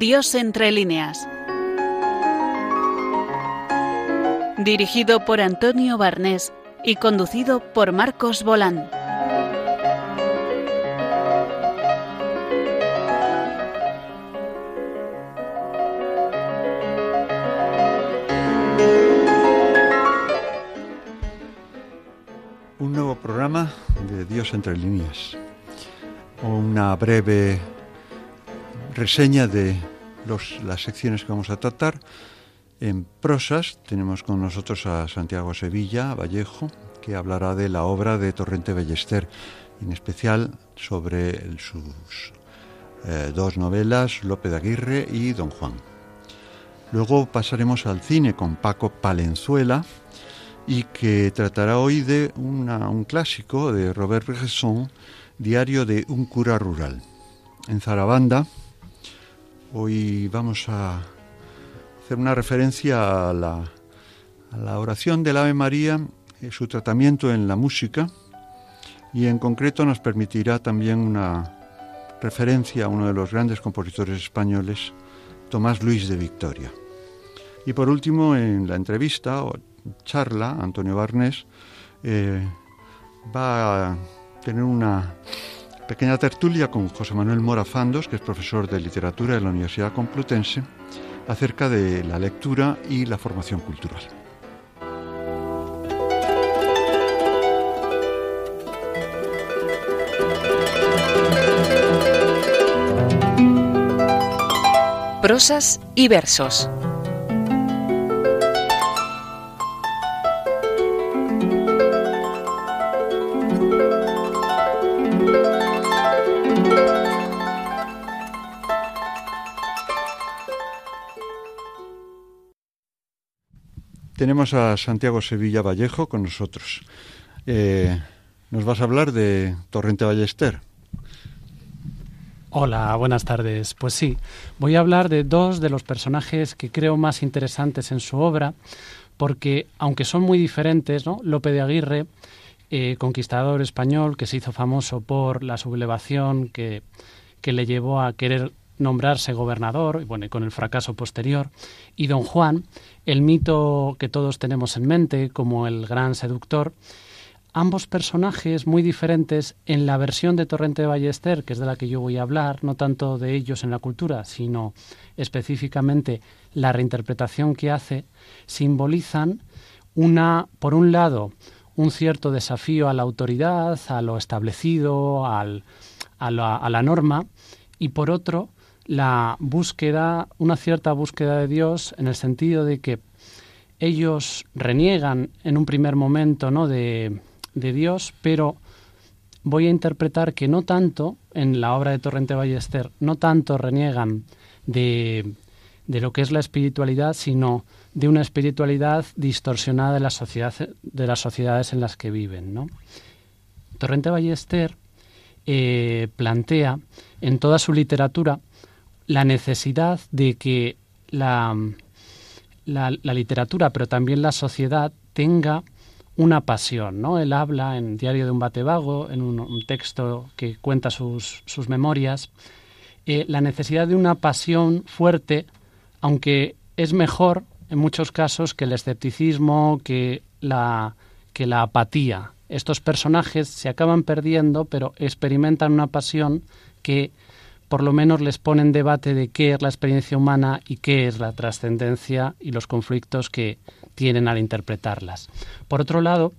Dios entre líneas. Dirigido por Antonio Barnés y conducido por Marcos Bolán. Un nuevo programa de Dios entre líneas. Una breve reseña de las secciones que vamos a tratar. En prosas tenemos con nosotros a Santiago Sevilla Vallejo, que hablará de la obra de Torrente Ballester, en especial sobre sus eh, dos novelas, Lope de Aguirre y Don Juan. Luego pasaremos al cine con Paco Palenzuela y que tratará hoy de un clásico de Robert Bresson, Diario de un cura rural. En Zarabanda, hoy vamos a hacer una referencia a la, la oración del Ave María, su tratamiento en la música, y en concreto nos permitirá también una referencia a uno de los grandes compositores españoles, Tomás Luis de Victoria. Y por último, en la entrevista o charla, Antonio Barnés eh, va a tener una pequeña tertulia con José Manuel Mora Fandos, que es profesor de literatura de la Universidad Complutense, acerca de la lectura y la formación cultural. Prosas y versos. Tenemos a Santiago Sevilla Vallejo con nosotros. Eh, nos vas a hablar de Torrente Ballester. Hola, buenas tardes. Pues sí, voy a hablar de dos de los personajes que creo más interesantes en su obra, porque aunque son muy diferentes, ¿no? Lope de Aguirre, eh, conquistador español que se hizo famoso por la sublevación que, que le llevó a querer nombrarse gobernador, bueno, y con el fracaso posterior, y don Juan, el mito que todos tenemos en mente como el gran seductor, ambos personajes muy diferentes en la versión de Torrente de Ballester, que es de la que yo voy a hablar, no tanto de ellos en la cultura, sino específicamente la reinterpretación que hace, simbolizan una, por un lado, un cierto desafío a la autoridad, a lo establecido, al, a, la, a la norma, y por otro, la búsqueda, una cierta búsqueda de Dios en el sentido de que ellos reniegan en un primer momento ¿no? de, de Dios, pero voy a interpretar que no tanto, en la obra de Torrente Ballester, no tanto reniegan de, de lo que es la espiritualidad, sino de una espiritualidad distorsionada de, la sociedad, de las sociedades en las que viven. ¿no? Torrente Ballester eh, plantea en toda su literatura la necesidad de que la, la, literatura, pero también la sociedad, tenga una pasión, ¿no? Él habla en Diario de un bate vago, en un, texto que cuenta sus, sus memorias, eh, la necesidad de una pasión fuerte, aunque es mejor en muchos casos que el escepticismo, que la, que la apatía. Estos personajes se acaban perdiendo, pero experimentan una pasión que por lo menos les pone en debate de qué es la experiencia humana y qué es la trascendencia y los conflictos que, tienen al interpretarlas. Por otro lado,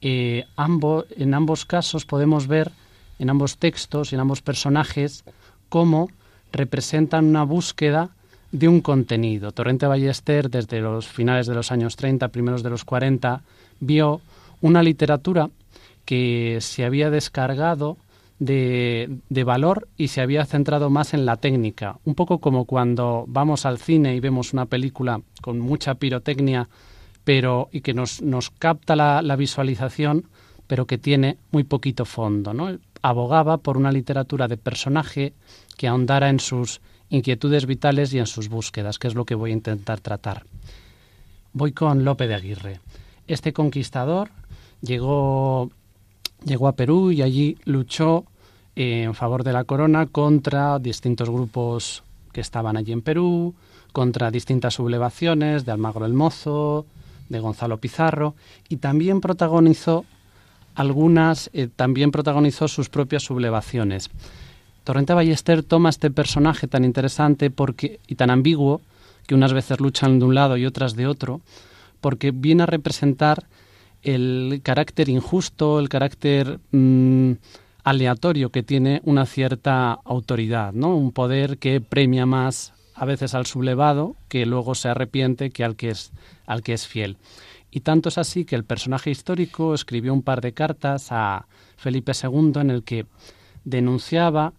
eh, en ambos casos podemos ver, en ambos textos y en ambos personajes, cómo representan una búsqueda de un contenido. Torrente Ballester, desde los finales de los años 30, primeros de los 40, vio una literatura que se había descargado de, de, valor y se había centrado más en la técnica. Un poco como cuando vamos al cine y vemos una película con mucha pirotecnia pero, y que nos, nos capta la, la, visualización, pero que tiene muy poquito fondo. ¿no? Abogaba por una literatura de personaje que ahondara en sus inquietudes vitales y en sus búsquedas, que es lo que voy a intentar tratar. Voy con Lope de Aguirre. Este conquistador llegó llegó a Perú y allí luchó en favor de la corona contra distintos grupos que estaban allí en Perú, contra distintas sublevaciones de Almagro el Mozo, de Gonzalo Pizarro, y también protagonizó algunas, eh, también protagonizó sus propias sublevaciones. Torrente Ballester toma este personaje tan interesante porque, y tan ambiguo, que unas veces luchan de un lado y otras de otro, porque viene a representar el carácter injusto, el carácter mm, aleatorio que tiene una cierta autoridad, ¿no? Un poder que premia más a veces al sublevado que luego se arrepiente que al que es al que es fiel. Y tanto es así que el personaje histórico escribió un par de cartas a Felipe II en el que denunciaba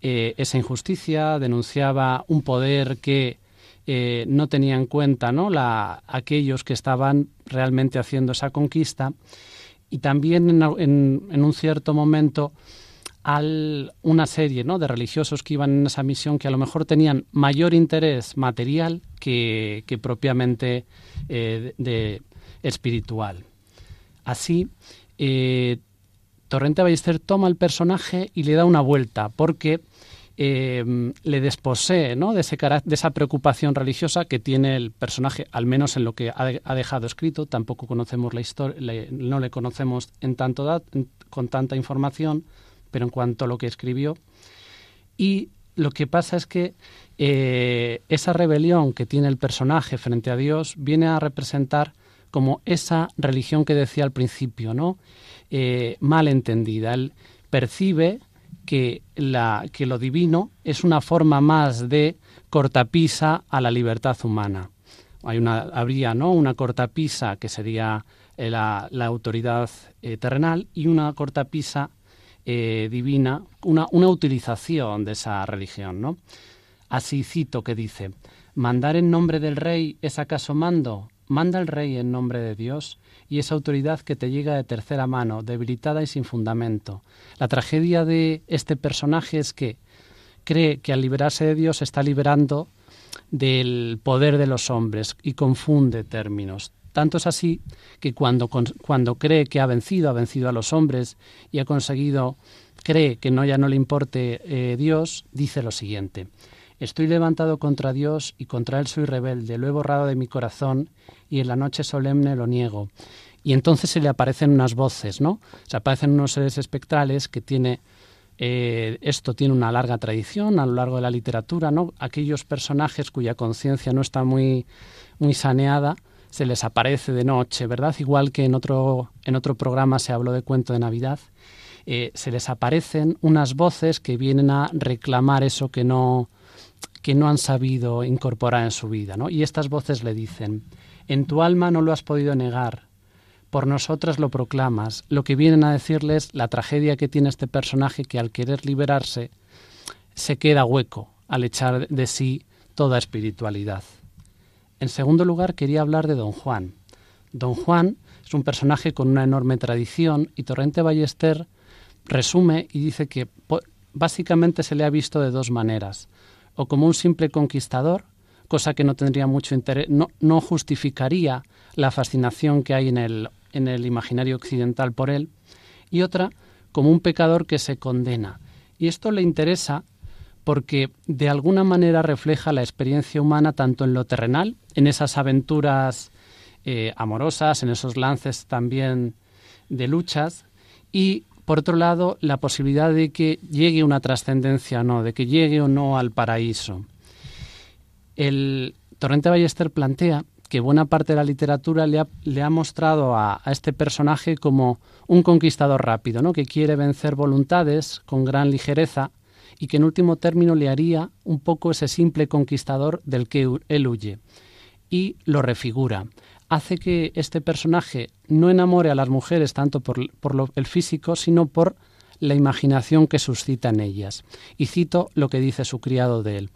eh, esa injusticia, denunciaba un poder que eh, no tenía en cuenta ¿no? La, aquellos que estaban realmente haciendo esa conquista y también en, un cierto momento al una serie ¿no? de religiosos que iban en esa misión que a lo mejor tenían mayor interés material que, propiamente eh, de, espiritual. Así, eh, Torrente Ballester toma el personaje y le da una vuelta, porque eh, le desposee ¿no? de, ese de esa preocupación religiosa que tiene el personaje, al menos en lo que ha, dejado escrito. Tampoco conocemos la historia, no le conocemos en tanto con tanta información, pero en cuanto a lo que escribió. Y lo que pasa es que eh, esa rebelión que tiene el personaje frente a Dios viene a representar como esa religión que decía al principio, ¿no? Eh, mal entendida. Él percibe que, la, que lo divino es una forma más de cortapisa a la libertad humana. Hay una, habría ¿no? una cortapisa que sería eh, la, la autoridad eh, terrenal y una cortapisa eh, divina, una, una utilización de esa religión. ¿no? Así cito que dice, ¿mandar en nombre del rey es acaso mando? Manda el rey en nombre de Dios y esa autoridad que te llega de tercera mano, debilitada y sin fundamento. La tragedia de este personaje es que cree que al liberarse de Dios está liberando del poder de los hombres y confunde términos. Tanto es así que cuando, cuando cree que ha vencido, ha vencido a los hombres y ha conseguido, cree que no ya no le importe eh, Dios, dice lo siguiente. Estoy levantado contra Dios y contra Él soy rebelde, lo he borrado de mi corazón y en la noche solemne lo niego. Y entonces se le aparecen unas voces, ¿no? Se aparecen unos seres espectrales que tiene eh, esto tiene una larga tradición a lo largo de la literatura, ¿no? Aquellos personajes cuya conciencia no está muy, muy saneada, se les aparece de noche, ¿verdad? Igual que en otro, en otro programa se habló de cuento de Navidad, eh, se les aparecen unas voces que vienen a reclamar eso que no, que no han sabido incorporar en su vida. ¿no? Y estas voces le dicen, en tu alma no lo has podido negar, por nosotras lo proclamas. Lo que vienen a decirles la tragedia que tiene este personaje que al querer liberarse se queda hueco al echar de sí toda espiritualidad. En segundo lugar, quería hablar de Don Juan. Don Juan es un personaje con una enorme tradición y Torrente Ballester resume y dice que básicamente se le ha visto de dos maneras o como un simple conquistador, cosa que no tendría mucho interés, no, no justificaría la fascinación que hay en el, en el imaginario occidental por él, y otra como un pecador que se condena. Y esto le interesa porque de alguna manera refleja la experiencia humana tanto en lo terrenal, en esas aventuras eh, amorosas, en esos lances también de luchas, y por otro lado, la posibilidad de que llegue una trascendencia o no, de que llegue o no al paraíso. El Torrente Ballester plantea que buena parte de la literatura le ha, mostrado a, este personaje como un conquistador rápido, ¿no? que quiere vencer voluntades con gran ligereza y que en último término le haría un poco ese simple conquistador del que él huye. Y lo refigura hace que este personaje no enamore a las mujeres tanto por, el físico, sino por la imaginación que suscita en ellas. Y cito lo que dice su criado de él.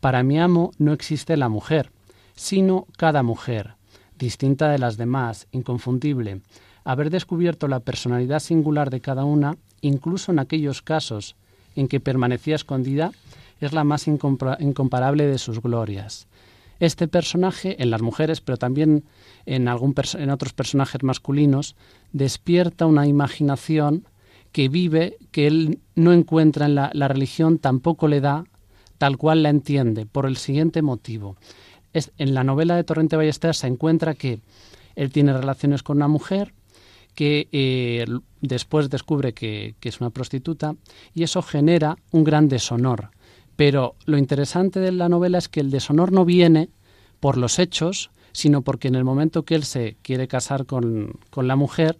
Para mi amo no existe la mujer, sino cada mujer, distinta de las demás, inconfundible. Haber descubierto la personalidad singular de cada una, incluso en aquellos casos en que permanecía escondida, es la más incomparable de sus glorias. Este personaje, en las mujeres, pero también en, algún en otros personajes masculinos, despierta una imaginación que vive, que él no encuentra en la, religión, tampoco le da, tal cual la entiende, por el siguiente motivo. Es, en la novela de Torrente Ballester se encuentra que él tiene relaciones con una mujer, que eh, después descubre que, es una prostituta y eso genera un gran deshonor. Pero lo interesante de la novela es que el deshonor no viene por los hechos, sino porque en el momento que él se quiere casar con, la mujer,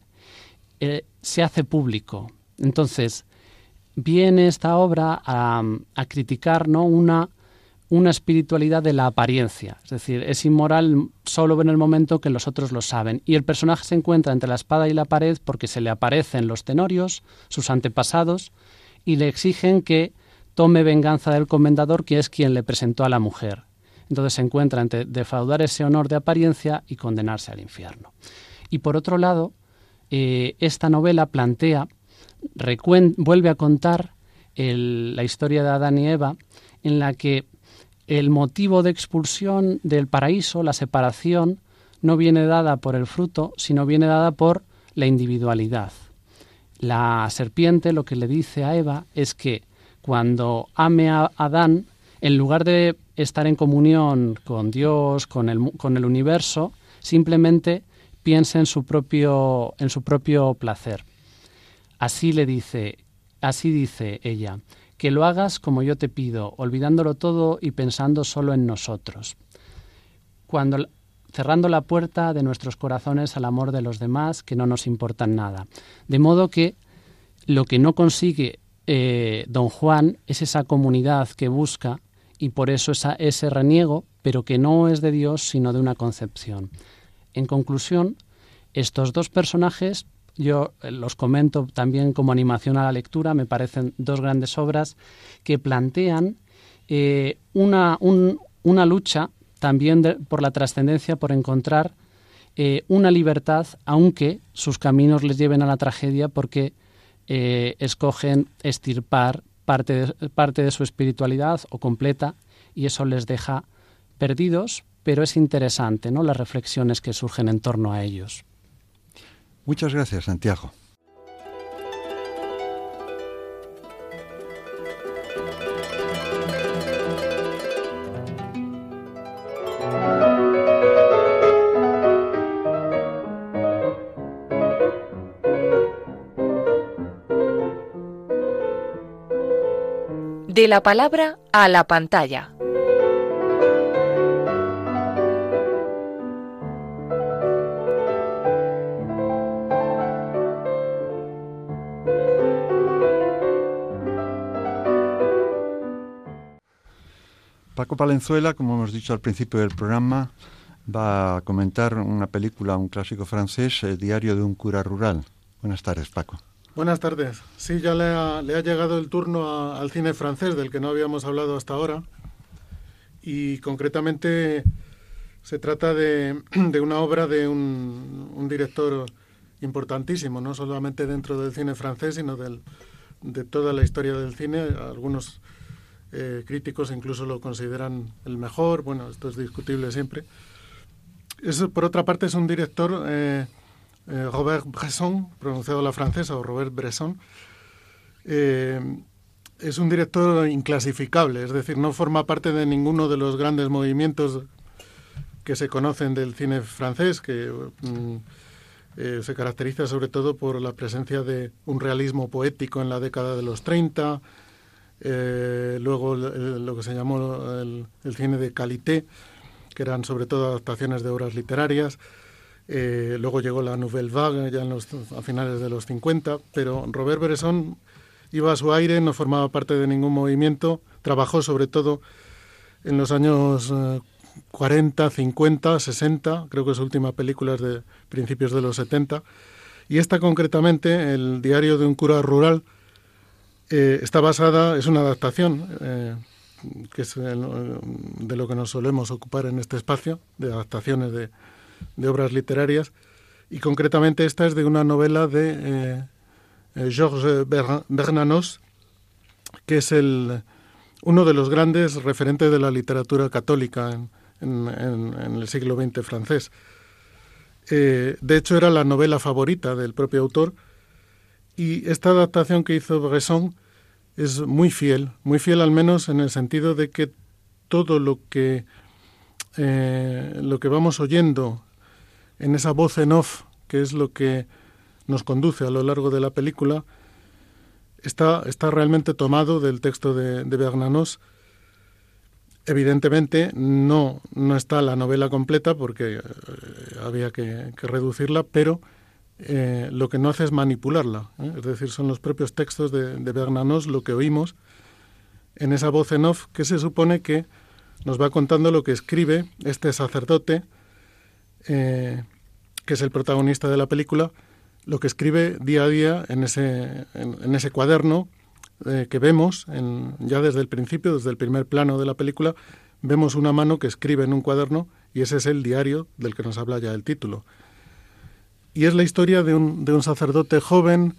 eh, se hace público. Entonces, viene esta obra a, a criticar ¿no? una una espiritualidad de la apariencia, es decir, es inmoral solo en el momento que los otros lo saben. Y el personaje se encuentra entre la espada y la pared porque se le aparecen los tenorios, sus antepasados, y le exigen que tome venganza del comendador, que es quien le presentó a la mujer. Entonces se encuentra entre defraudar ese honor de apariencia y condenarse al infierno. Y por otro lado, eh, esta novela plantea, vuelve a contar la historia de Adán y Eva, en la que el motivo de expulsión del paraíso, la separación, no viene dada por el fruto, sino viene dada por la individualidad. La serpiente lo que le dice a Eva es que cuando ame a Adán, en lugar de estar en comunión con Dios, con el, universo, simplemente piense en su propio, en su propio placer. Así le dice, así dice ella, que lo hagas como yo te pido, olvidándolo todo y pensando solo en nosotros. Cuando cerrando la puerta de nuestros corazones al amor de los demás que no nos importan nada. De modo que lo que no consigue eh, don Juan es esa comunidad que busca y por eso esa, ese reniego, pero que no es de Dios sino de una concepción. En conclusión, estos dos personajes yo eh, los comento también como animación a la lectura, me parecen dos grandes obras que plantean eh, una, una, lucha también por la trascendencia, por encontrar una libertad, aunque sus caminos les lleven a la tragedia porque escogen estirpar parte de, parte de su espiritualidad o completa y eso les deja perdidos, pero es interesante ¿no? las reflexiones que surgen en torno a ellos. Muchas gracias, Santiago. La palabra a la pantalla. Paco Palenzuela, como hemos dicho al principio del programa, va a comentar una película, un clásico francés, el Diario de un cura rural. Buenas tardes, Paco. Buenas tardes. Sí, ya le ha, llegado el turno al cine francés, del que no habíamos hablado hasta ahora. Y concretamente se trata de, una obra de un, un, director importantísimo, no solamente dentro del cine francés, sino del, de toda la historia del cine. Algunos eh, críticos incluso lo consideran el mejor, bueno, esto es discutible siempre. Eso, por otra parte, es un director, eh, eh, Robert Bresson, pronunciado la francesa, o Robert Bresson, es un director inclasificable, es decir, no forma parte de ninguno de los grandes movimientos que se conocen del cine francés, que mm, se caracteriza sobre todo por la presencia de un realismo poético en la década de los 30, eh, luego lo que se llamó el, cine de qualité, que eran sobre todo adaptaciones de obras literarias. Eh, luego llegó la Nouvelle Vague ya en los, a finales de los 50, pero Robert Bresson iba a su aire, no formaba parte de ningún movimiento, trabajó sobre todo en los años 40, 50, 60, creo que su última película es de principios de los 70, y esta concretamente, el diario de un cura rural, eh, está basada, es una adaptación, eh, que es de lo que nos solemos ocupar en este espacio, de adaptaciones de, obras literarias, y concretamente esta es de una novela de eh, Georges Bernanos, que es el, uno de los grandes referentes de la literatura católica en, en el siglo XX francés. de hecho, era la novela favorita del propio autor, y esta adaptación que hizo Bresson es muy fiel, muy fiel al menos en el sentido de que todo lo que, eh, lo que vamos oyendo en esa voz en off, que es lo que nos conduce a lo largo de la película, está, está realmente tomado del texto de, Bernanos. Evidentemente no, no está la novela completa porque eh, había que, reducirla, pero eh, lo que no hace es manipularla. Es decir, son los propios textos de, de, Bernanos lo que oímos en esa voz en off que se supone que nos va contando lo que escribe este sacerdote, que es el protagonista de la película, lo que escribe día a día en ese, en, ese cuaderno eh, que vemos ya desde el principio, desde el primer plano de la película, vemos una mano que escribe en un cuaderno y ese es el diario del que nos habla ya el título. Y es la historia de un, de un sacerdote joven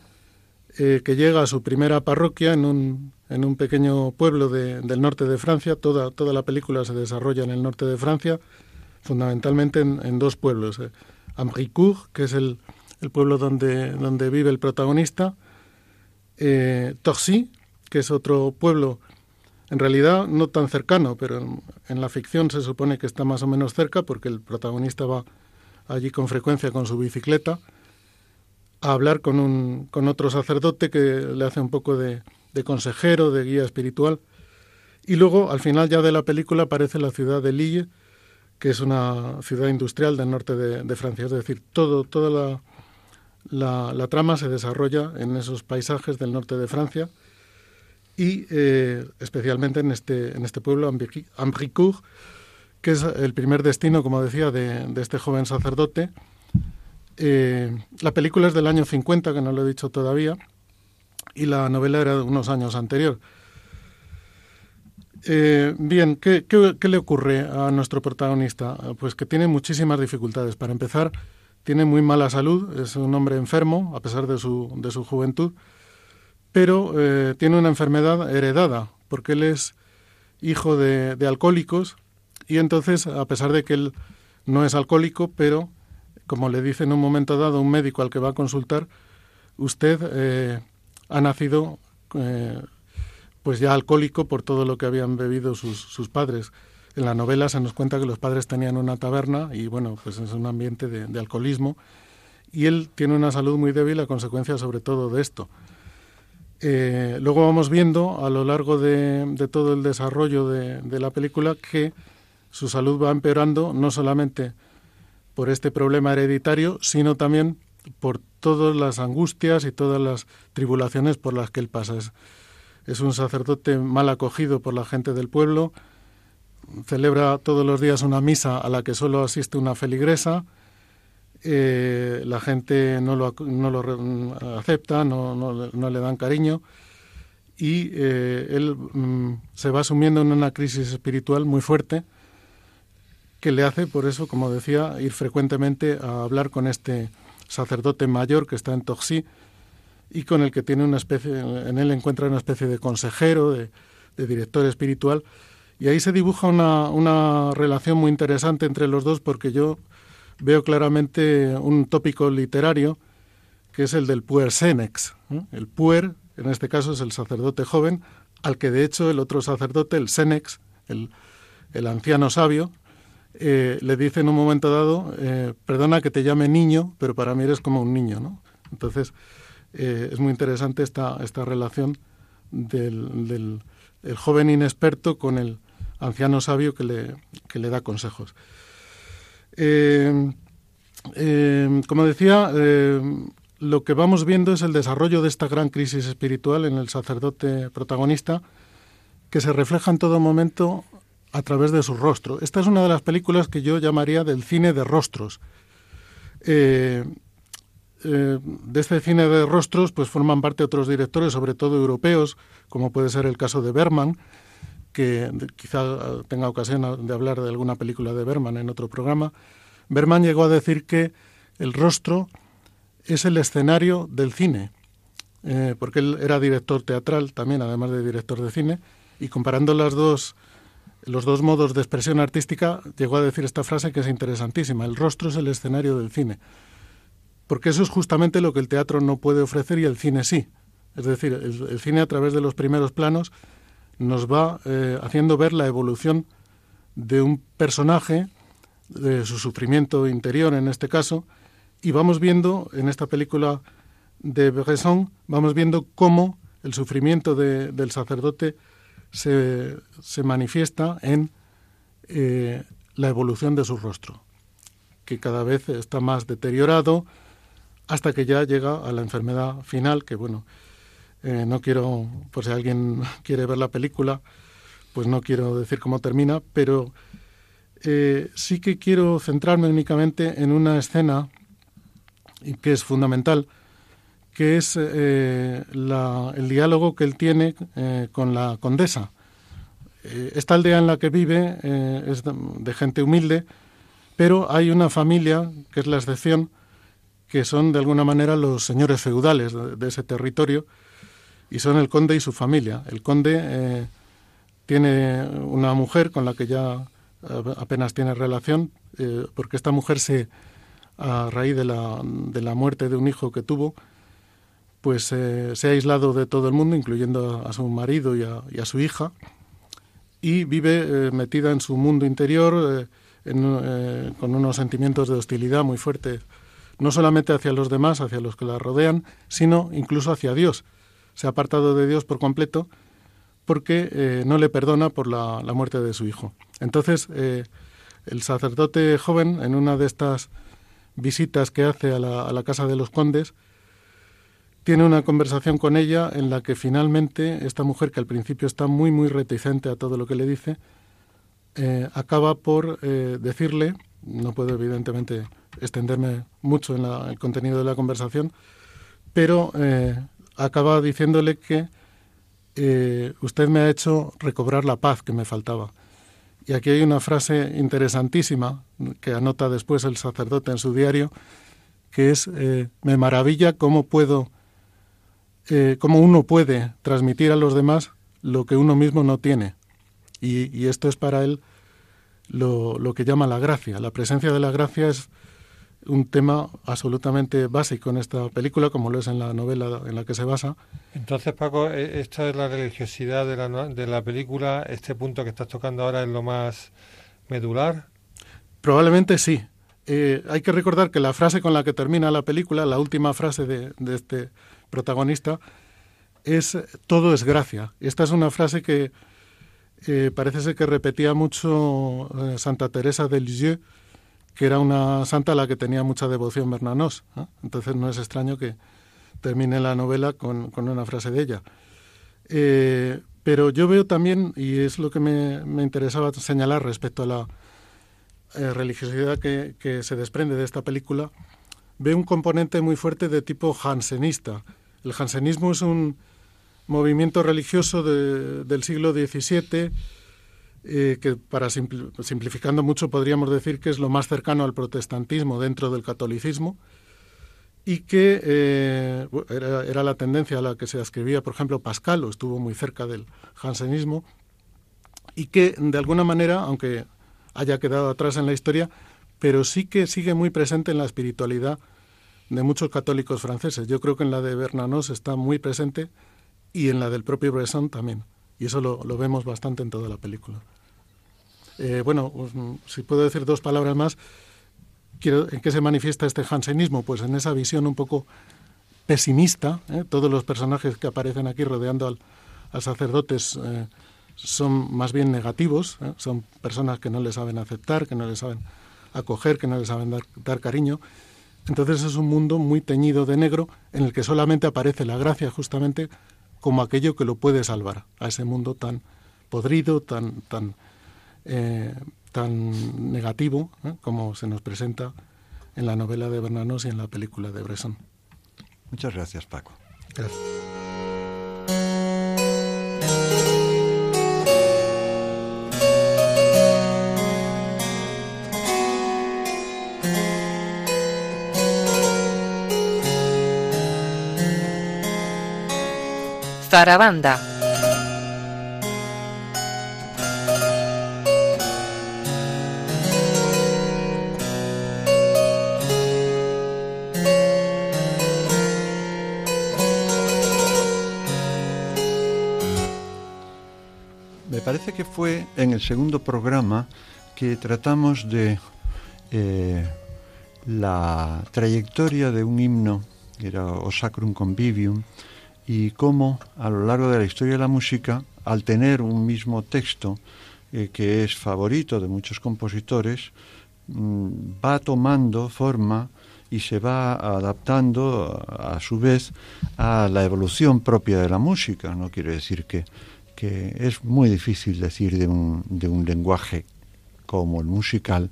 eh, que llega a su primera parroquia en un, en un pequeño pueblo del norte de Francia. Toda, toda la película se desarrolla en el norte de Francia, fundamentalmente en, dos pueblos. Eh. Amricourt, que es el, el pueblo donde, donde vive el protagonista, eh, Torcy, que es otro pueblo en realidad no tan cercano, pero en, la ficción se supone que está más o menos cerca porque el protagonista va allí con frecuencia con su bicicleta a hablar con, un, con otro sacerdote que le hace un poco de, consejero, de guía espiritual. Y luego, al final ya de la película, aparece la ciudad de Lille, que es una ciudad industrial del norte de, de Francia. Es decir, todo, toda la, la, trama se desarrolla en esos paisajes del norte de Francia y eh, especialmente en este, en este pueblo, Ambricourt, que es el primer destino, como decía, de, este joven sacerdote. Eh, la película es del año 50, que no lo he dicho todavía, y la novela era de unos años anterior. Eh, bien, ¿qué, ¿qué, le ocurre a nuestro protagonista? Pues que tiene muchísimas dificultades. Para empezar, tiene muy mala salud, es un hombre enfermo a pesar de su, de su juventud, pero eh, tiene una enfermedad heredada, porque él es hijo de, alcohólicos y entonces, a pesar de que él no es alcohólico, pero como le dice en un momento dado un médico al que va a consultar, usted eh, ha nacido eh, pues ya alcohólico por todo lo que habían bebido sus, sus padres en la novela se nos cuenta que los padres tenían una taberna y bueno, pues es un ambiente de, alcoholismo y él tiene una salud muy débil a consecuencia sobre todo de esto. Eh, luego vamos viendo a lo largo de, todo el desarrollo de, la película que su salud va empeorando no solamente por este problema hereditario, sino también por todas las angustias y todas las tribulaciones por las que él pasa. es un sacerdote mal acogido por la gente del pueblo, celebra todos los días una misa a la que solo asiste una feligresa. Eh, la gente no lo, no lo acepta, no, no, le dan cariño y eh, él mm, se va sumiendo en una crisis espiritual muy fuerte que le hace, por eso, como decía, ir frecuentemente a hablar con este sacerdote mayor que está en Toxí y con el que tiene una especie, en él encuentra una especie de consejero, de director espiritual, y ahí se dibuja una, una relación muy interesante entre los dos porque yo veo claramente un tópico literario que es el del puer senex. El puer, en este caso, es el sacerdote joven, al que de hecho el otro sacerdote, el senex, el anciano sabio, eh, le dice en un momento dado, eh, perdona que te llame niño, pero para mí eres como un niño. ¿no? Entonces, eh, es muy interesante esta, esta relación del, del el joven inexperto con el, anciano sabio que le, le da consejos. Como decía, lo que vamos viendo es el desarrollo de esta gran crisis espiritual en el sacerdote protagonista, que se refleja en todo momento a través de su rostro. Esta es una de las películas que yo llamaría del cine de rostros. de este cine de rostros pues forman parte otros directores, sobre todo europeos, como puede ser el caso de Berman, que quizá tenga ocasión de hablar de alguna película de Berman en otro programa, Berman llegó a decir que el rostro es el escenario del cine, eh, porque él era director teatral también, además de director de cine, y comparando las dos, los dos modos de expresión artística, llegó a decir esta frase que es interesantísima, el rostro es el escenario del cine, porque eso es justamente lo que el teatro no puede ofrecer y el cine sí. Es decir, el, cine a través de los primeros planos nos va eh, haciendo ver la evolución de un personaje, de su sufrimiento interior en este caso, y vamos viendo en esta película de Bresson, vamos viendo cómo el sufrimiento del sacerdote se, se manifiesta en eh, la evolución de su rostro, que cada vez está más deteriorado hasta que ya llega a la enfermedad final, que bueno, eh, no quiero, por si alguien quiere ver la película, pues no quiero decir cómo termina, pero eh, sí que quiero centrarme únicamente en una escena que es fundamental, que es el diálogo que él tiene con la condesa, eh, esta aldea en la que vive eh, es de, gente humilde, pero hay una familia, que es la excepción, que son de alguna manera los señores feudales de, ese territorio, y son el conde y su familia. El conde eh, tiene una mujer con la que ya apenas tiene relación, porque esta mujer se, a raíz de la, de la muerte de un hijo que tuvo, pues se ha aislado de todo el mundo, incluyendo a, su marido y a su hija, y vive eh, metida en su mundo interior eh, eh, con unos sentimientos de hostilidad muy fuertes, no solamente hacia los demás, hacia los que la rodean, sino incluso hacia Dios. Se ha apartado de Dios por completo porque no le perdona por la, muerte de su hijo. Entonces, el sacerdote joven, en una de estas visitas que hace a la, a la casa de los condes, tiene una conversación con ella en la que finalmente esta mujer, que al principio está muy, muy reticente a todo lo que le dice, eh, acaba por eh, decirle, no puedo evidentemente extenderme mucho en el contenido de la conversación, pero eh, acaba diciéndole que usted me ha hecho recobrar la paz que me faltaba. Y aquí hay una frase interesantísima que anota después el sacerdote en su diario, que es, me maravilla cómo puedo eh, cómo uno puede transmitir a los demás lo que uno mismo no tiene. Y, esto es para él lo, lo, que llama la gracia. La presencia de la gracia es un tema absolutamente básico en esta película, como lo es en la novela en la que se basa. Entonces, Paco, e, esta es la religiosidad de la, de la película, este punto que estás tocando ahora es lo más medular. Probablemente sí. Eh, hay que recordar que la frase con la que termina la película, la última frase de, de este protagonista, es todo es gracia. Esta es una frase que eh, parece ser que repetía mucho eh, Santa Teresa de Lisieux, que era una santa a la que tenía mucha devoción Bernanos. Entonces no es extraño que termine la novela con, una frase de ella. Eh, pero yo veo también, y es lo que me, interesaba señalar respecto a la religiosidad que, que se desprende de esta película, ve un componente muy fuerte de tipo jansenista. El jansenismo es un movimiento religioso del siglo XVII eh, que, para simplificando mucho, podríamos decir que es lo más cercano al protestantismo dentro del catolicismo y que eh, era, la tendencia a la que se ascribía, por ejemplo, Pascal, o estuvo muy cerca del jansenismo, y que de alguna manera, aunque haya quedado atrás en la historia, pero sí que sigue muy presente en la espiritualidad de muchos católicos franceses. Yo creo que en la de Bernanos está muy presente y en la del propio Bresson también. Y eso lo, vemos bastante en toda la película. Eh, bueno, pues, si puedo decir dos palabras más, quiero, ¿en qué se manifiesta este jansenismo? Pues en esa visión un poco pesimista. ¿eh? Todos los personajes que aparecen aquí rodeando al, al sacerdotes eh, son más bien negativos, son personas que no le saben aceptar, que no le saben acoger, que no le saben dar, cariño. Entonces es un mundo muy teñido de negro en el que solamente aparece la gracia justamente como aquello que lo puede salvar a ese mundo tan podrido, tan, tan, eh, tan negativo ¿eh? como se nos presenta en la novela de Bernanos y en la película de Bresson. Muchas gracias, Paco. Gracias. Me parece que fue en el segundo programa que tratamos de eh, la trayectoria de un himno, que era O Sacrum Convivium, y cómo a lo largo de la historia de la música, al tener un mismo texto eh, que es favorito de muchos compositores, mm, va tomando forma y se va adaptando a, su vez a la evolución propia de la música. No quiere decir que, que es muy difícil decir de un, de un lenguaje como el musical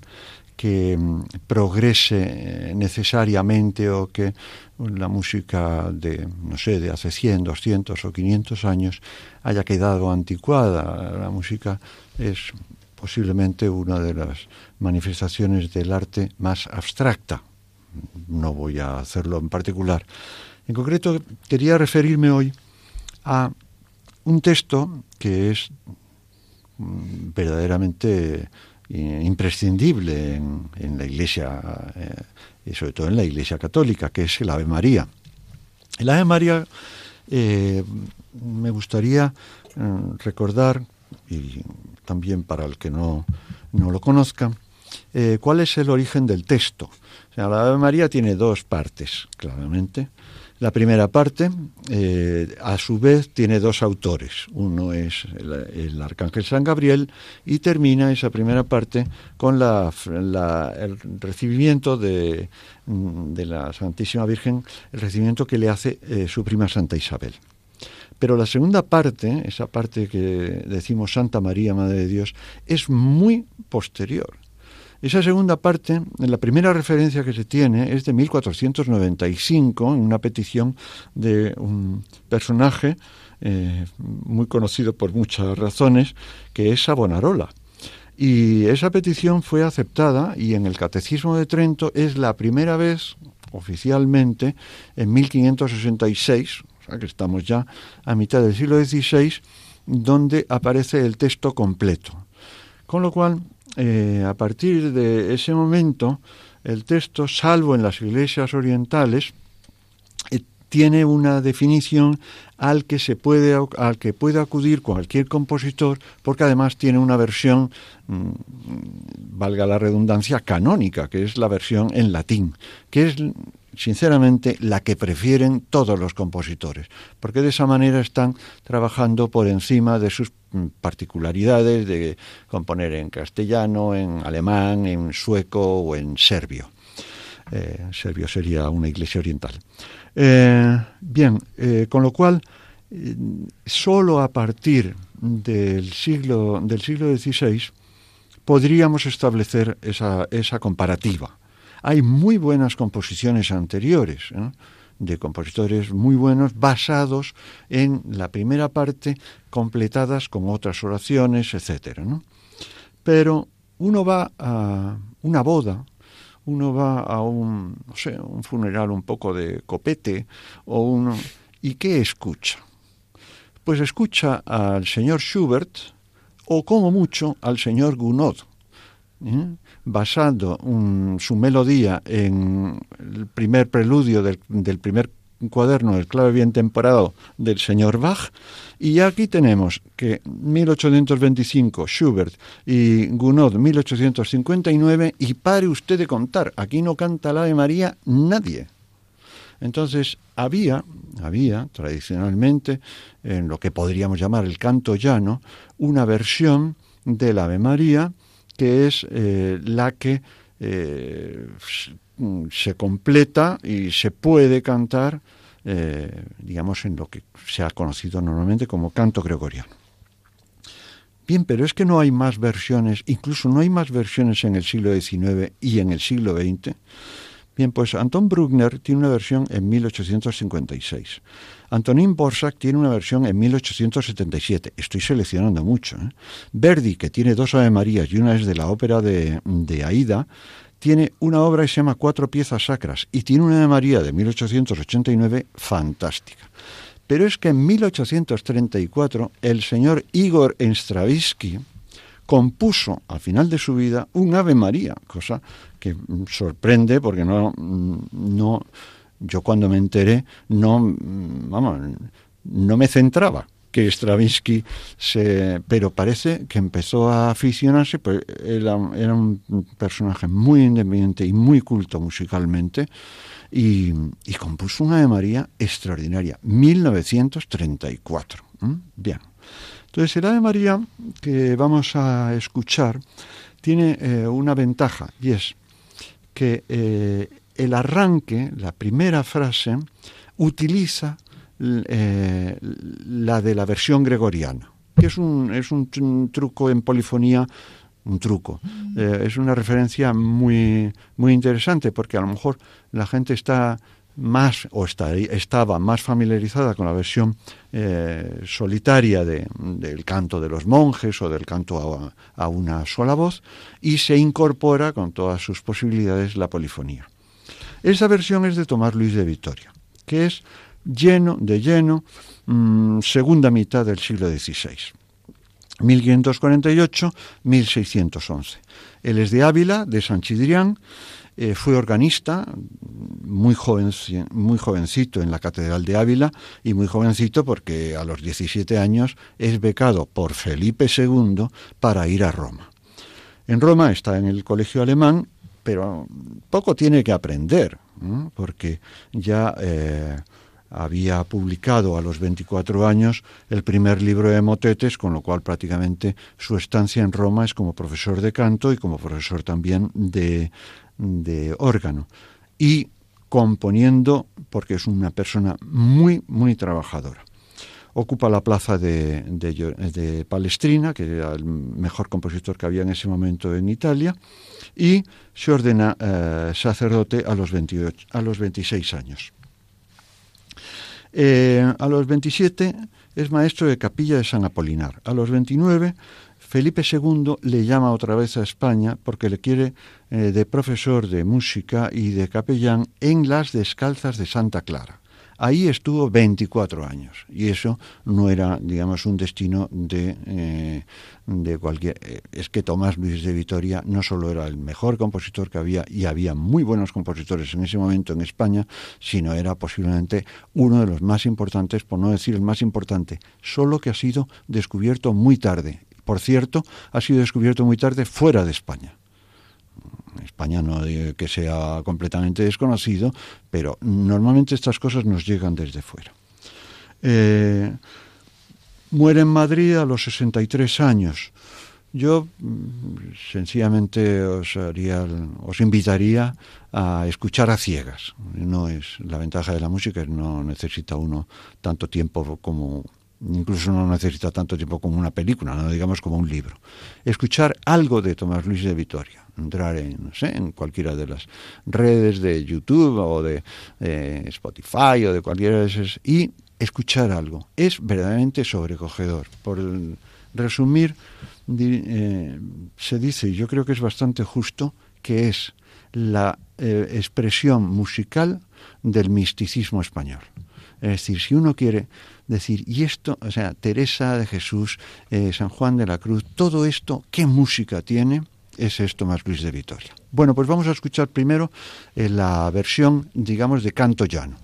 que mm, progrese eh, necesariamente o que la música de, no sé, de hace 100, 200 o 500 años haya quedado anticuada. La música es posiblemente una de las manifestaciones del arte más abstracta. No voy a hacerlo en particular. En concreto, quería referirme hoy a un texto que es mm, verdaderamente imprescindible en, la Iglesia, eh, y sobre todo en la Iglesia católica, que es el Ave María. El Ave María eh, me gustaría recordar, y también para el que no, no lo conozca, cuál es el origen del texto. La Ave María tiene dos partes, claramente. La primera parte, eh, a su vez, tiene dos autores. Uno es el, arcángel San Gabriel y termina esa primera parte con el recibimiento de, la Santísima Virgen, el recibimiento que le hace eh, su prima Santa Isabel. Pero la segunda parte, esa parte que decimos Santa María, Madre de Dios, es muy posterior. Esa segunda parte, la primera referencia que se tiene es de 1495, en una petición de un personaje eh, muy conocido por muchas razones, que es Savonarola. Y esa petición fue aceptada y en el Catecismo de Trento es la primera vez oficialmente en 1566, o sea que estamos ya a mitad del siglo XVI, donde aparece el texto completo. Con lo cual, eh, a partir de ese momento, el texto, salvo en las iglesias orientales, eh, tiene una definición al que se puede al que puede acudir cualquier compositor porque además tiene una versión mm, valga la redundancia canónica que es la versión en latín que es sinceramente la que prefieren todos los compositores, porque de esa manera están trabajando por encima de sus mm, particularidades de componer en castellano, en alemán, en sueco o en serbio. Eh, serbio sería una iglesia oriental. Eh, bien, eh, con lo cual, solo a partir del siglo, del siglo XVI podríamos establecer esa, esa comparativa hay muy buenas composiciones anteriores, de compositores muy buenos, basados en la primera parte, completadas con otras oraciones, etc. Pero uno va a una boda, uno va a un, no sé, un funeral un poco de copete, o uno, ¿y qué escucha? Pues escucha al señor Schubert, o como mucho al señor Gounod, ¿eh? basando su melodía en el primer preludio del, primer cuaderno del clave bien temporado del señor Bach y aquí tenemos que 1825 Schubert y Gounod 1859 y pare usted de contar, aquí no canta la de María nadie. Entonces había, había tradicionalmente en lo que podríamos llamar el canto llano una versión del Ave María que es eh, la que eh, se completa y se puede cantar, eh, digamos, en lo que se ha conocido normalmente como canto gregoriano. Bien, pero es que no hay más versiones, incluso no hay más versiones en el siglo XIX y en el siglo XX. Bien, pues Anton Bruckner tiene una versión en 1856. Antonín Borsak tiene una versión en 1877. Estoy seleccionando mucho. ¿eh? Verdi, que tiene dos Ave Marías y una es de la ópera de, de Aida, tiene una obra que se llama Cuatro piezas sacras y tiene una Ave María de 1889 fantástica. Pero es que en 1834 el señor Igor Stravinsky compuso al final de su vida un Ave María, cosa que sorprende porque no, no yo cuando me enteré no, vamos, no me centraba que Stravinsky se... Pero parece que empezó a aficionarse, pues era, un personaje muy independiente y muy culto musicalmente, y, compuso una de María extraordinaria, 1934. Bien. Entonces, el Ave María que vamos a escuchar tiene eh, una ventaja y es que eh, el arranque, la primera frase, utiliza eh, la de la versión gregoriana, que es un, es un, truco en polifonía un truco. es una referencia muy, muy interesante porque a lo mejor la gente está más o está, estaba más familiarizada con la versión eh, solitaria de, del canto de los monjes o del canto a, una sola voz y se incorpora con todas sus posibilidades la polifonía. Esa versión es de Tomás Luis de Vitoria, que es lleno de lleno mm, segunda mitad del siglo XVI. 1548-1611. Él es de Ávila, de San Chidrián, eh, fue organista muy, joven, muy jovencito en la Catedral de Ávila y muy jovencito porque a los 17 años es becado por Felipe II para ir a Roma. En Roma está en el colegio alemán, pero poco tiene que aprender, porque ya eh, había publicado a los 24 años el primer libro de motetes, con lo cual prácticamente su estancia en Roma es como profesor de canto y como profesor también de, de órgano y componiendo porque es una persona muy, muy trabajadora. Ocupa la plaza de, Palestrina, que era el mejor compositor que había en ese momento en Italia, y se ordena eh, sacerdote a los, 28, a los 26 años. Eh, a los 27 es maestro de capilla de San Apolinar. A los 29 Felipe II le llama otra vez a España porque le quiere eh, de profesor de música y de capellán en las descalzas de Santa Clara. Ahí estuvo 24 años y eso no era, digamos, un destino de, eh, de cualquier... Eh, es que Tomás Luis de Vitoria no solo era el mejor compositor que había, y había muy buenos compositores en ese momento en España, sino era posiblemente uno de los más importantes, por no decir el más importante, solo que ha sido descubierto muy tarde por cierto, ha sido descubierto muy tarde fuera de España. España no que sea completamente desconocido, pero normalmente estas cosas nos llegan desde fuera. Eh, muere en Madrid a los 63 años. Yo mm, sencillamente os, haría, os invitaría a escuchar a ciegas. No es la ventaja de la música, no necesita uno tanto tiempo como incluso no necesita tanto tiempo como una película, no digamos como un libro. Escuchar algo de Tomás Luis de Vitoria, entrar en, no sé, en cualquiera de las redes de YouTube o de Spotify o de cualquiera de esas y escuchar algo. Es verdaderamente sobrecogedor. Por resumir, eh, se dice, y yo creo que es bastante justo, que es la eh, expresión musical del misticismo español. Es decir, si uno quiere decir, y esto, o sea, Teresa de Jesús, eh, San Juan de la Cruz, todo esto, ¿qué música tiene? Es esto más Luis de Vitoria. Bueno, pues vamos a escuchar primero eh, la versión, digamos, de canto llano.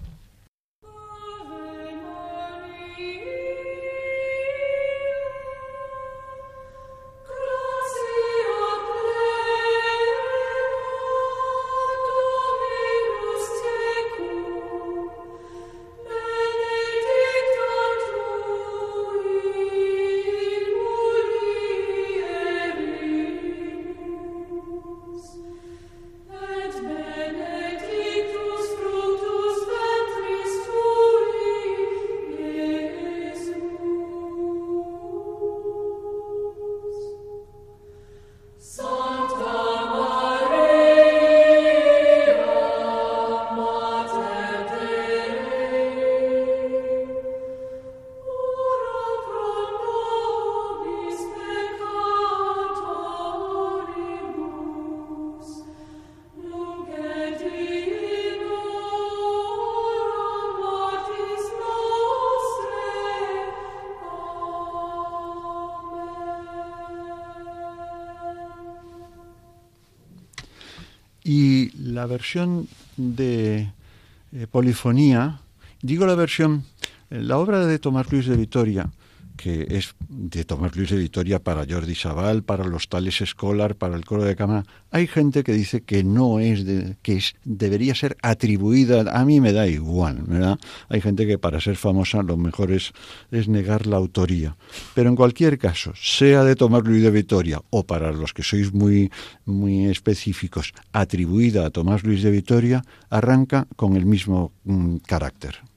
Versión de eh, polifonía, digo la versión, eh, la obra de Tomás Luis de Vitoria que es de Tomás Luis de Vitoria para Jordi Sabal, para los tales Escolar, para el coro de cámara. Hay gente que dice que no es, de, que es, debería ser atribuida, a mí me da igual, ¿verdad? Hay gente que para ser famosa lo mejor es, es negar la autoría. Pero en cualquier caso, sea de Tomás Luis de Vitoria o para los que sois muy, muy específicos, atribuida a Tomás Luis de Vitoria, arranca con el mismo mm, carácter.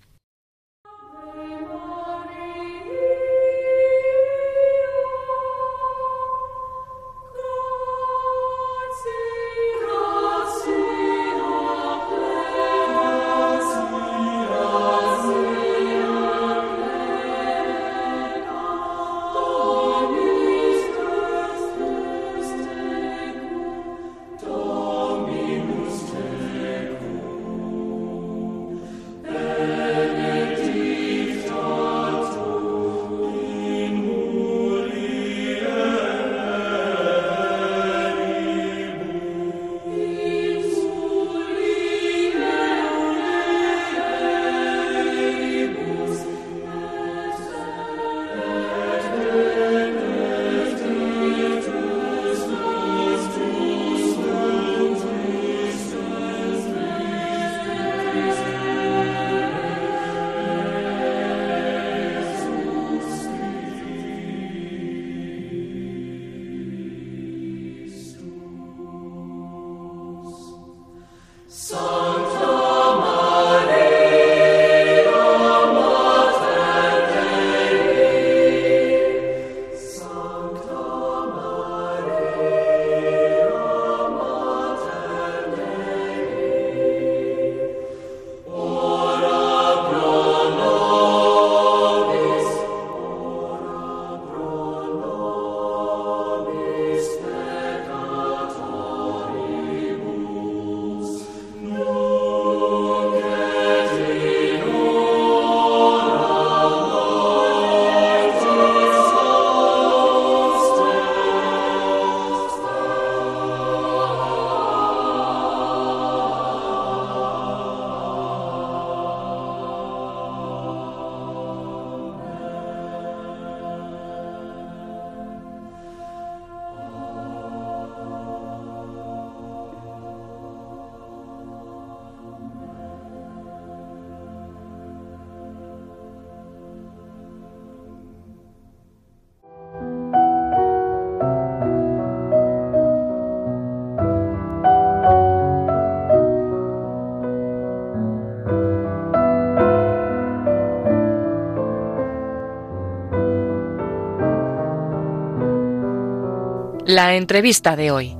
La entrevista de hoy.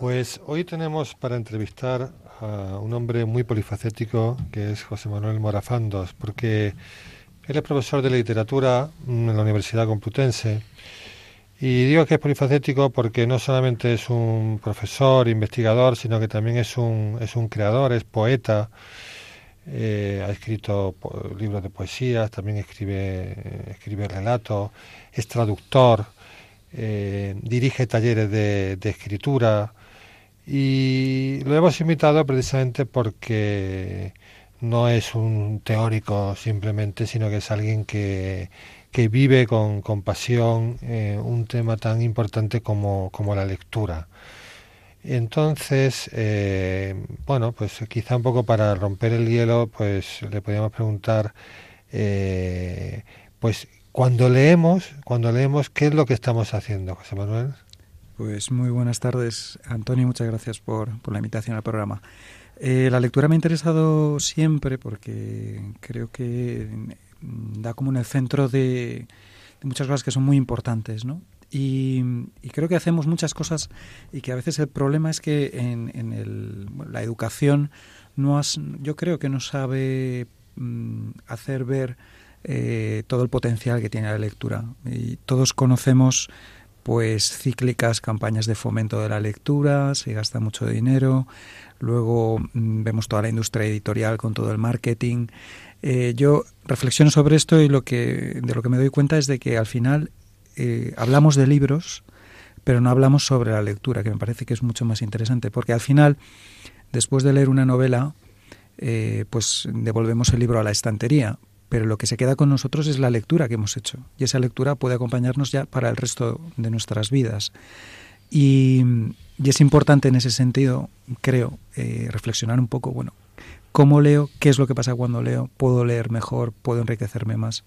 Pues hoy tenemos para entrevistar a un hombre muy polifacético que es José Manuel Morafandos, porque él es profesor de literatura en la Universidad Complutense y digo que es polifacético porque no solamente es un profesor, investigador, sino que también es un, es un creador, es poeta, eh, ha escrito libros de poesías, también escribe, escribe relatos, es traductor, eh, dirige talleres de, de escritura y lo hemos invitado precisamente porque no es un teórico simplemente, sino que es alguien que que vive con, con pasión eh, un tema tan importante como, como la lectura. Entonces, eh, bueno, pues quizá un poco para romper el hielo, pues le podríamos preguntar, eh, pues cuando leemos, cuando leemos, ¿qué es lo que estamos haciendo, José Manuel? Pues muy buenas tardes, Antonio, muchas gracias por, por la invitación al programa. la lectura me ha interesado siempre porque creo que da como en el centro de, muchas cosas que son muy importantes, ¿no? Y, creo que hacemos muchas cosas y que a veces el problema es que en, en el, la educación no has, yo creo que no sabe mm, hacer ver eh, todo el potencial que tiene la lectura. Y todos conocemos pues cíclicas campañas de fomento de la lectura, se gasta mucho dinero, luego mm, vemos toda la industria editorial con todo el marketing. Eh, yo reflexiono sobre esto y lo que, de lo que me doy cuenta es de que al final eh, hablamos de libros, pero no hablamos sobre la lectura, que me parece que es mucho más interesante, porque al final, después de leer una novela, eh, pues devolvemos el libro a la estantería, pero lo que se queda con nosotros es la lectura que hemos hecho, y esa lectura puede acompañarnos ya para el resto de nuestras vidas. Y, es importante en ese sentido, creo, reflexionar un poco, bueno, ¿cómo leo? ¿Qué es lo que pasa cuando leo? ¿Puedo leer mejor? ¿Puedo enriquecerme más?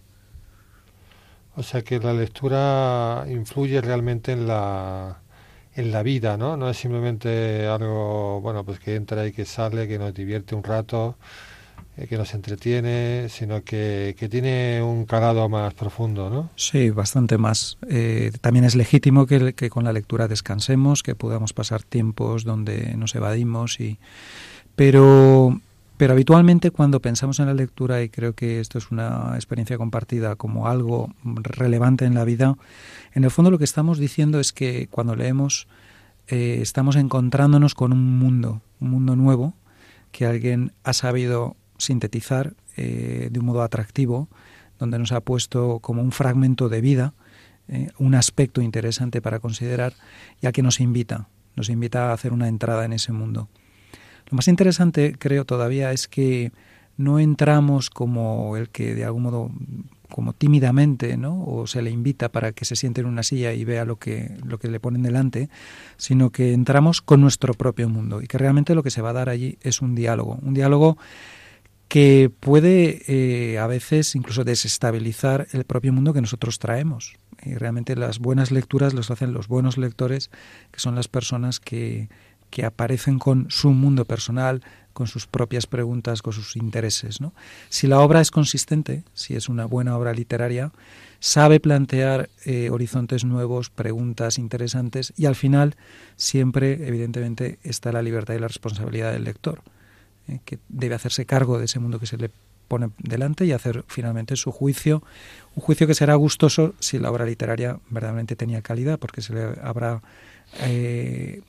O sea que la lectura influye realmente en la, en la vida, ¿no? No es simplemente algo, bueno, pues que entra y que sale, que nos divierte un rato, eh, que nos entretiene, sino que, que, tiene un calado más profundo, ¿no? Sí, bastante más. Eh, también es legítimo que, que, con la lectura descansemos, que podamos pasar tiempos donde nos evadimos y... Pero pero habitualmente cuando pensamos en la lectura, y creo que esto es una experiencia compartida como algo relevante en la vida, en el fondo lo que estamos diciendo es que cuando leemos eh, estamos encontrándonos con un mundo, un mundo nuevo, que alguien ha sabido sintetizar eh, de un modo atractivo, donde nos ha puesto como un fragmento de vida, eh, un aspecto interesante para considerar, y a que nos invita, nos invita a hacer una entrada en ese mundo. Lo más interesante, creo todavía, es que no entramos como el que de algún modo como tímidamente, ¿no? O se le invita para que se siente en una silla y vea lo que lo que le ponen delante, sino que entramos con nuestro propio mundo y que realmente lo que se va a dar allí es un diálogo, un diálogo que puede eh, a veces incluso desestabilizar el propio mundo que nosotros traemos. Y realmente las buenas lecturas las hacen los buenos lectores, que son las personas que que aparecen con su mundo personal, con sus propias preguntas, con sus intereses. ¿no? Si la obra es consistente, si es una buena obra literaria, sabe plantear eh, horizontes nuevos, preguntas interesantes y al final siempre, evidentemente, está la libertad y la responsabilidad del lector, eh, que debe hacerse cargo de ese mundo que se le pone delante y hacer finalmente su juicio, un juicio que será gustoso si la obra literaria verdaderamente tenía calidad, porque se le habrá eh,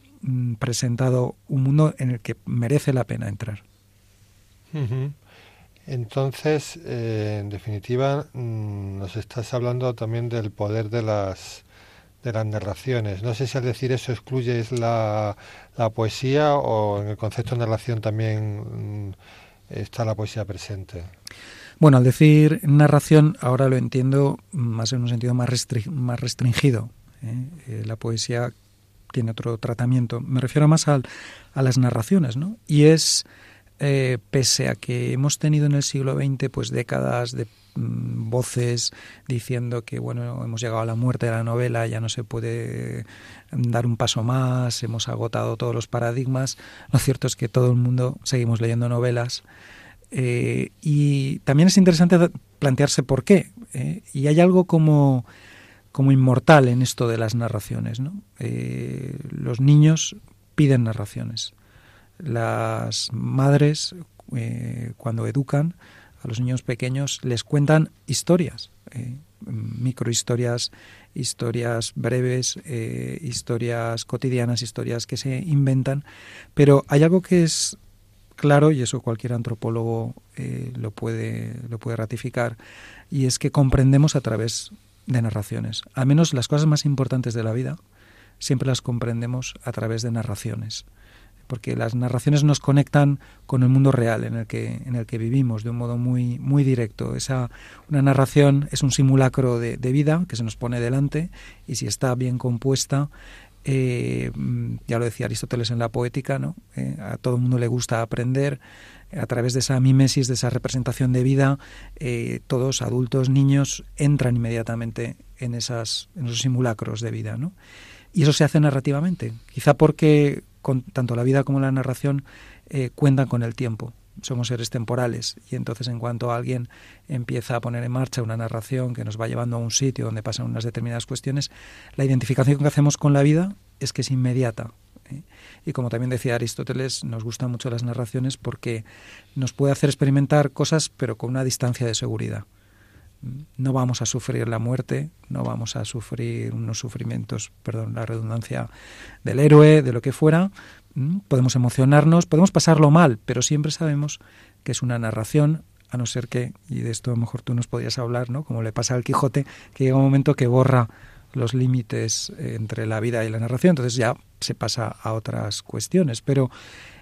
presentado un mundo en el que merece la pena entrar. Entonces, eh, en definitiva, mm, nos estás hablando también del poder de las de las narraciones. No sé si al decir eso excluyes la, la poesía o en el concepto de narración también mm, está la poesía presente. Bueno, al decir narración, ahora lo entiendo más en un sentido más, más restringido. ¿eh? Eh, la poesía tiene otro tratamiento. Me refiero más a, a las narraciones, ¿no? Y es, eh, pese a que hemos tenido en el siglo XX pues décadas de mm, voces diciendo que bueno hemos llegado a la muerte de la novela ya no se puede dar un paso más hemos agotado todos los paradigmas lo cierto es que todo el mundo seguimos leyendo novelas eh, y también es interesante plantearse por qué eh, y hay algo como como inmortal en esto de las narraciones. ¿no? Eh, los niños piden narraciones. Las madres, eh, cuando educan a los niños pequeños, les cuentan historias, eh, microhistorias, historias breves, historias cotidianas, historias que se inventan. Pero hay algo que es claro, y eso cualquier antropólogo lo, puede, lo puede ratificar, y es que comprendemos a través de narraciones. Al menos las cosas más importantes de la vida siempre las comprendemos a través de narraciones, porque las narraciones nos conectan con el mundo real en el que en el que vivimos de un modo muy muy directo. Esa una narración es un simulacro de, vida que se nos pone delante y si está bien compuesta eh, ya lo decía Aristóteles en la poética, ¿no? Eh, a todo el mundo le gusta aprender, a través de esa mimesis, de esa representación de vida, eh, todos, adultos, niños, entran inmediatamente en, esas, en esos simulacros de vida. ¿no? Y eso se hace narrativamente, quizá porque tanto la vida como la narración eh, cuentan con el tiempo. Somos seres temporales y entonces en cuanto alguien empieza a poner en marcha una narración que nos va llevando a un sitio donde pasan unas determinadas cuestiones, la identificación que hacemos con la vida es que es inmediata, ¿eh? Y como también decía Aristóteles, nos gustan mucho las narraciones porque nos puede hacer experimentar cosas pero con una distancia de seguridad. No vamos a sufrir la muerte, no vamos a sufrir unos sufrimientos, perdón, la redundancia del héroe, de lo que fuera, podemos emocionarnos, podemos pasarlo mal, pero siempre sabemos que es una narración, a no ser que, y de esto a lo mejor tú nos podías hablar, ¿no? Como le pasa al Quijote, que llega un momento que borra los límites eh, entre la vida y la narración, entonces ya se pasa a otras cuestiones. Pero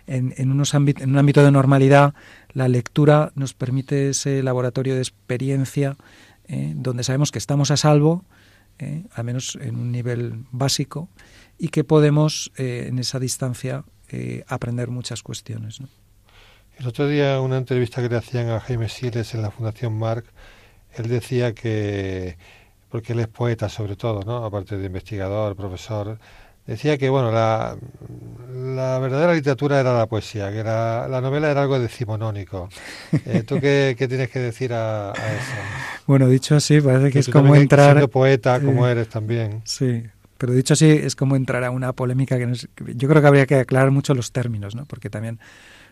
en, en, unos en un ámbito de normalidad, la lectura nos permite ese laboratorio de experiencia eh, donde sabemos que estamos a salvo, eh, al menos en un nivel básico, y que podemos en esa distancia aprender muchas cuestiones. El otro día, una entrevista que le hacían a Jaime Siles en la Fundación Marc, él decía que porque él es poeta sobre todo, ¿no? aparte de investigador, profesor, decía que bueno, la, la verdadera literatura era la poesía, que la, la novela era algo decimonónico. Eh, ¿Tú qué, qué, tienes que decir a, a, eso? Bueno, dicho así, parece que, es como entrar... Siendo poeta, como eres también. Sí, pero dicho así, es como entrar a una polémica que yo creo que habría que aclarar mucho los términos, ¿no? Porque también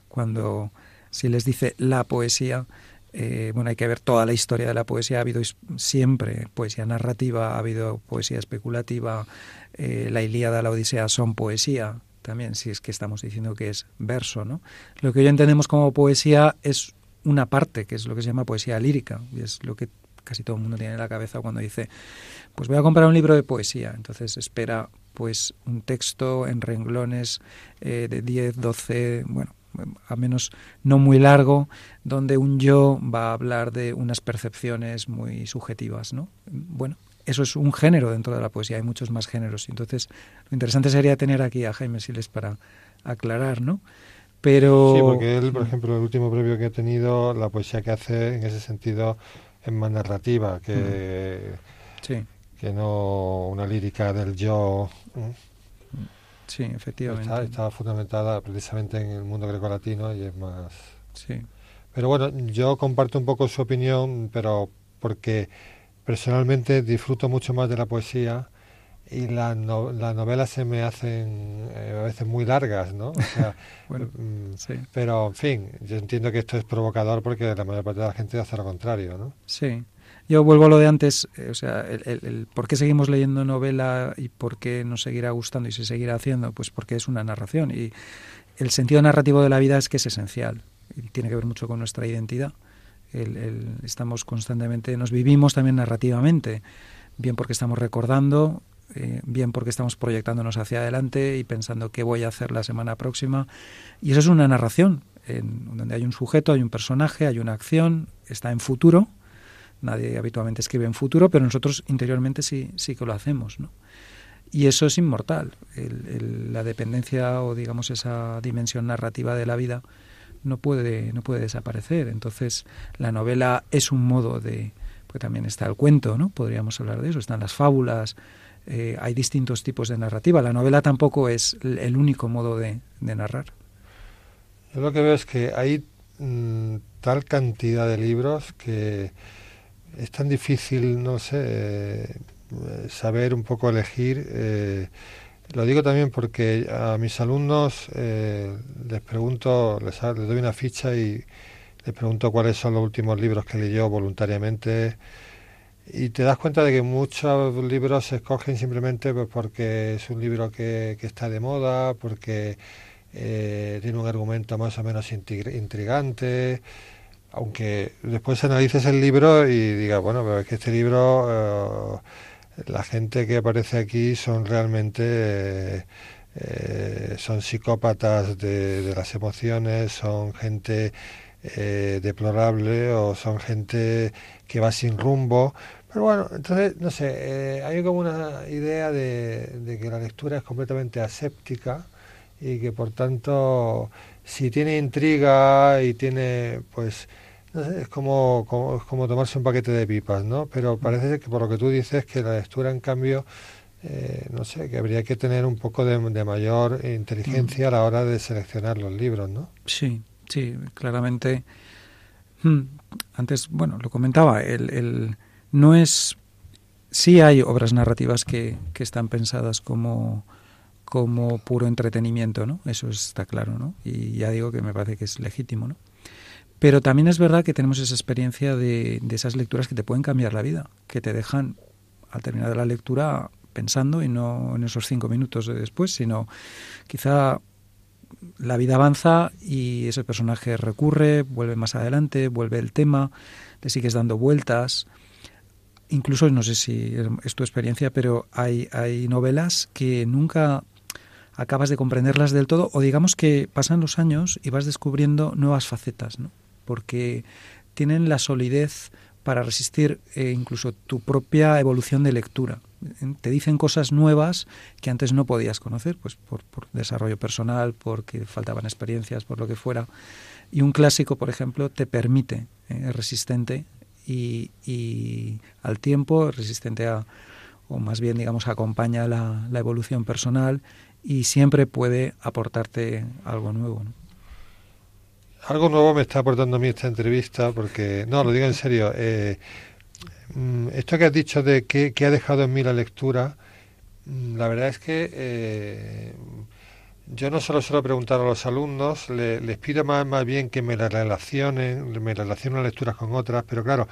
cuando si les dice la poesía, eh, bueno, hay que ver toda la historia de la poesía. Ha habido siempre poesía narrativa, ha habido poesía especulativa. Eh, la Ilíada, la Odisea son poesía también, si es que estamos diciendo que es verso, ¿no? Lo que hoy entendemos como poesía es una parte, que es lo que se llama poesía lírica, y es lo que casi todo el mundo tiene en la cabeza cuando dice, pues voy a comprar un libro de poesía. Entonces espera pues un texto en renglones eh, de 10, 12, bueno, a menos no muy largo, donde un yo va a hablar de unas percepciones muy subjetivas, ¿no? Bueno, eso es un género dentro de la poesía, hay muchos más géneros. Entonces, lo interesante sería tener aquí a Jaime Siles para aclarar, ¿no? Pero... Sí, porque él, por ejemplo, el último premio que ha tenido, la poesía que hace en ese sentido es más narrativa que, sí. que no una lírica del yo. Sí, efectivamente. Está, fundamentada precisamente en el mundo grecolatino y es más... Sí. Pero bueno, yo comparto un poco su opinión, pero porque personalmente disfruto mucho más de la poesía y las novelas se me hacen eh, a veces muy largas, ¿no? O sea, bueno, mm, sí. Pero, en fin, yo entiendo que esto es provocador porque la mayor parte de la gente hace lo contrario, ¿no? Sí. Yo vuelvo a lo de antes, eh, o sea, el, por qué seguimos leyendo novela y por qué nos seguirá gustando y se seguirá haciendo, pues porque es una narración y el sentido narrativo de la vida es que es esencial y tiene que ver mucho con nuestra identidad. estamos constantemente, nos vivimos también narrativamente, bien porque estamos recordando, eh, bien porque estamos proyectándonos hacia adelante y pensando qué voy a hacer la semana próxima. Y eso es una narración, en donde hay un sujeto, hay un personaje, hay una acción, está en futuro Nadie habitualmente escribe en futuro, pero nosotros interiormente sí, sí que lo hacemos, ¿no? Y eso es inmortal. la dependencia o digamos esa dimensión narrativa de la vida no puede, no puede desaparecer. Entonces la novela es un modo de... Pues también está el cuento, ¿no? Podríamos hablar de eso. Están las fábulas, eh, hay distintos tipos de narrativa. La novela tampoco es el único modo de, narrar. Yo lo que veo es que hay mm, tal cantidad de libros que es tan difícil, no sé, eh, saber un poco elegir. Eh, lo digo también porque a mis alumnos eh, les pregunto, les, doy una ficha y les pregunto cuáles son los últimos libros que leyó voluntariamente. Y te das cuenta de que muchos libros se escogen simplemente pues, porque es un libro que, que está de moda, porque tiene un argumento más o menos intrigante aunque después analices el libro y digas, bueno, pero es que este libro, eh, la gente que aparece aquí son realmente, eh, eh, son psicópatas de, las emociones, son gente deplorable o son gente que va sin rumbo. Pero bueno, entonces, no sé, hay como una idea de, de que la lectura es completamente aséptica y que por tanto si tiene intriga y tiene pues es como, como, tomarse un paquete de pipas, ¿no? Pero parece que por lo que tú dices que la lectura, en cambio, eh, no sé, que habría que tener un poco de, mayor inteligencia a la hora de seleccionar los libros, ¿no? Sí, sí, claramente. Hmm, antes, bueno, lo comentaba, el, el, no es... Sí hay obras narrativas que, que están pensadas como como puro entretenimiento, ¿no? Eso está claro, ¿no? Y ya digo que me parece que es legítimo, ¿no? Pero también es verdad que tenemos esa experiencia de, esas lecturas que te pueden cambiar la vida, que te dejan al terminar la lectura pensando y no en esos cinco minutos de después, sino quizá la vida avanza y ese personaje recurre, vuelve más adelante, vuelve el tema, le sigues dando vueltas. Incluso, no sé si es tu experiencia, pero hay, hay novelas que nunca acabas de comprenderlas del todo o digamos que pasan los años y vas descubriendo nuevas facetas, ¿no? Porque tienen la solidez para resistir eh, incluso tu propia evolución de lectura. Te dicen cosas nuevas que antes no podías conocer, pues por, desarrollo personal, porque faltaban experiencias, por lo que fuera. Y un clásico, por ejemplo, te permite, eh, es resistente y, y, al tiempo, resistente a, o más bien, digamos, acompaña la, la evolución personal y siempre puede aportarte algo nuevo. ¿no? algo nuevo me está aportando a mí esta entrevista, porque, no, lo digo en serio, eh, mm, esto que has dicho de que, ha dejado en mí la lectura, mm, la verdad es que eh, yo no solo suelo preguntar a los alumnos, les pido más, más bien que me la relacionen, me relacionen las lecturas con otras, pero claro,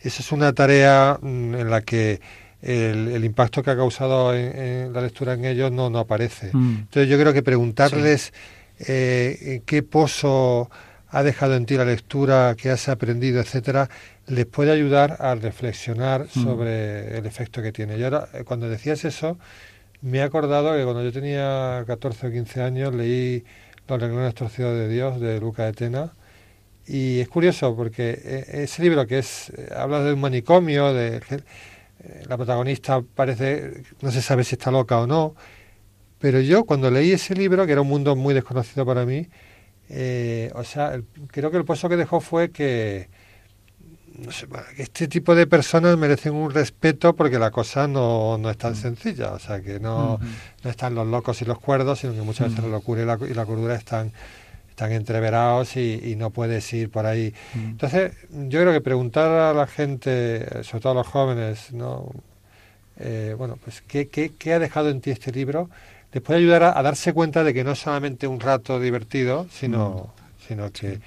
esa es una tarea mm, en la que el, impacto que ha causado en, la lectura en ellos no, no aparece. Entonces yo creo que preguntarles eh, qué pozo ha dejado en ti la lectura, que has aprendido, etcétera, les puede ayudar a reflexionar mm. sobre el efecto que tiene. Y ahora, eh, cuando decías eso, me he acordado que cuando yo tenía 14 o 15 años leí Los renglones torcidos de Dios de Luca de Tena. Y es curioso porque eh, ese libro que es habla de un manicomio, de la protagonista parece, no se sabe si está loca o no, pero yo cuando leí ese libro, que era un mundo muy desconocido para mí, eh, o sea, creo que el pozo que dejó fue que, este tipo de personas merecen un respeto porque la cosa no, no es tan mm. sencilla. O sea, que no, no están los locos y los cuerdos, sino que muchas veces la locura y la, y la cordura están están entreverados y, no puedes ir por ahí. Mm. Entonces, yo creo que preguntar a la gente, sobre todo a los jóvenes, ¿no? Eh, bueno, pues ¿qué, qué, qué ha dejado en ti este libro? les puede ayudar a, darse cuenta de que no es solamente un rato divertido, sino, mm. sino que,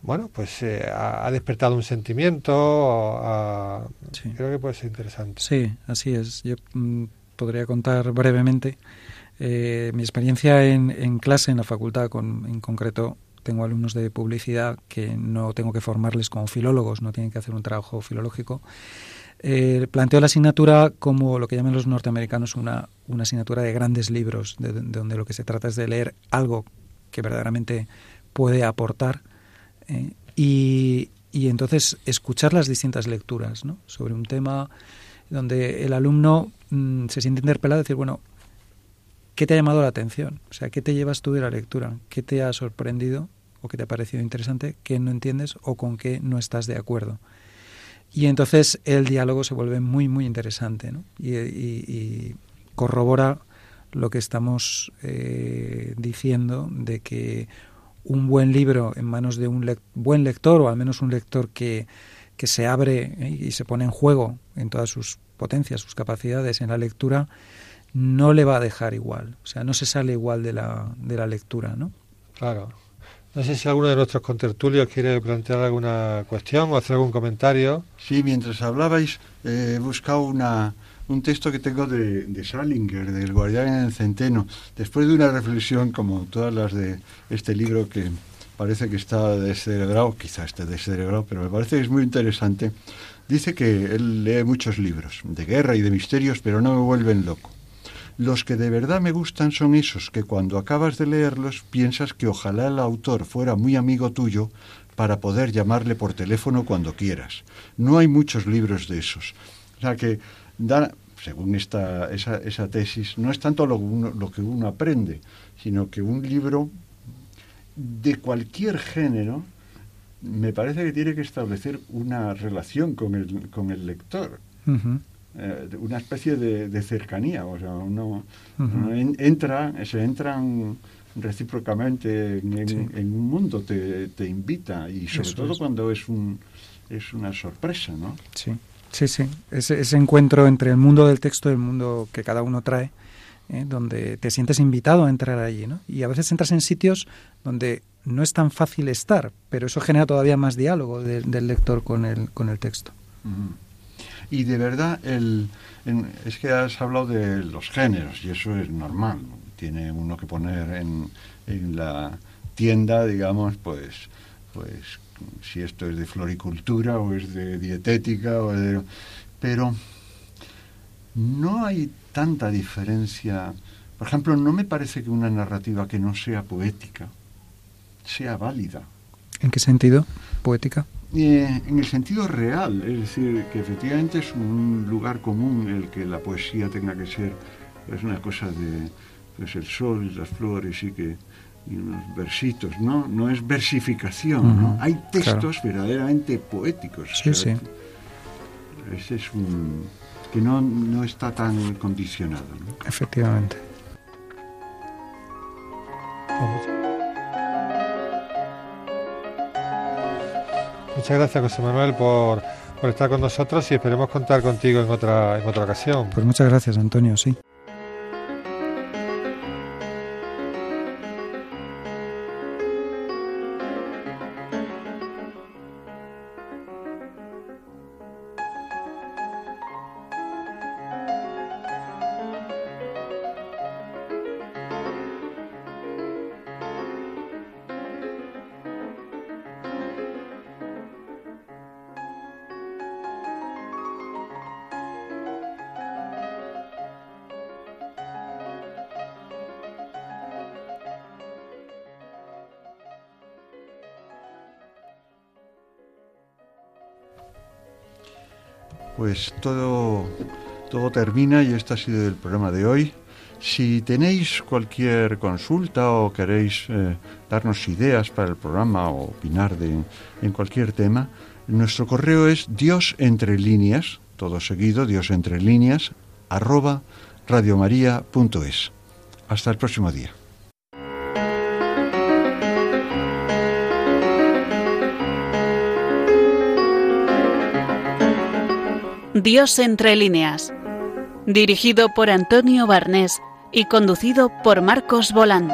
bueno, pues eh, ha, despertado un sentimiento. Creo que puede ser interesante. Sí, así es. Yo mm, podría contar brevemente eh, mi experiencia en, clase, en la facultad, con, en concreto tengo alumnos de publicidad que no tengo que formarles como filólogos, no tienen que hacer un trabajo filológico eh, planteo la asignatura como lo que llaman los norteamericanos una, una asignatura de grandes libros, de, donde lo que se trata es de leer algo que verdaderamente puede aportar eh, y, y, entonces escuchar las distintas lecturas ¿no? sobre un tema donde el alumno mm, se siente interpelado a decir, bueno, ¿qué te ha llamado la atención? O sea, ¿qué te llevas tú de la lectura? ¿Qué te ha sorprendido o qué te ha parecido interesante? ¿Qué no entiendes o con qué no estás de acuerdo? Y entonces el diálogo se vuelve muy, muy interesante ¿no? y, corrobora lo que estamos eh, diciendo de que un buen libro en manos de un buen lector o al menos un lector que, que se abre ¿eh? y se pone en juego en todas sus potencias, sus capacidades en la lectura, no le va a dejar igual. O sea, no se sale igual de la, de la lectura, ¿no? Claro. No sé si alguno de nuestros contertulios quiere plantear alguna cuestión o hacer algún comentario. Sí, mientras hablabais, he buscado una, un texto que tengo de, de Salinger, del Guardián en el Centeno, después de una reflexión como todas las de este libro que parece que está descerebrado, quizás esté descerebrado, pero me parece que es muy interesante. Dice que él lee muchos libros de guerra y de misterios, pero no me vuelven loco. Los que de verdad me gustan son esos que cuando acabas de leerlos piensas que ojalá el autor fuera muy amigo tuyo para poder llamarle por teléfono cuando quieras. No hay muchos libros de esos. O sea que, da, según esta, esa, esa tesis, no es tanto lo, que uno aprende, sino que un libro de cualquier género me parece que tiene que establecer una relación con el, con el lector. Eh, una especie de, cercanía, o sea, uno, entra, se entran recíprocamente en, un mundo, te, te, invita y sobre todo cuando es un es una sorpresa, ¿no? Sí, sí, sí, ese, ese encuentro entre el mundo del texto y el mundo que cada uno trae, ¿eh? donde te sientes invitado a entrar allí, ¿no? Y a veces entras en sitios donde no es tan fácil estar, pero eso genera todavía más diálogo del lector con el, con el texto. Y de verdad, el, es que has hablado de los géneros y eso es normal. tiene uno que poner en, en la tienda, digamos, pues, pues si esto es de floricultura o es de dietética, o de, pero no hay tanta diferencia. Por ejemplo, no me parece que una narrativa que no sea poética sea válida. ¿En qué sentido? ¿Poética? Eh, en el sentido real, es decir, que efectivamente es un lugar común el que la poesía tenga que ser, es una cosa de pues el sol y las flores y que y unos versitos, ¿no? No es versificación, ¿no? Hay textos verdaderamente poéticos. Sí, sí. Ese es un que no, no está tan condicionado. ¿no? Efectivamente. Muchas gracias, José Manuel, por, por estar con nosotros y esperemos contar contigo en otra, en otra ocasión. Pues muchas gracias, Antonio, sí. Pues todo, termina y este ha sido el programa de hoy. Si tenéis cualquier consulta o queréis eh, darnos ideas para el programa o opinar de, en cualquier tema, nuestro correo es Dios entre líneas, todo seguido, Dios entre líneas, arroba. Hasta el próximo día. Dios entre líneas. Dirigido por Antonio Barnés y conducido por Marcos Bolán.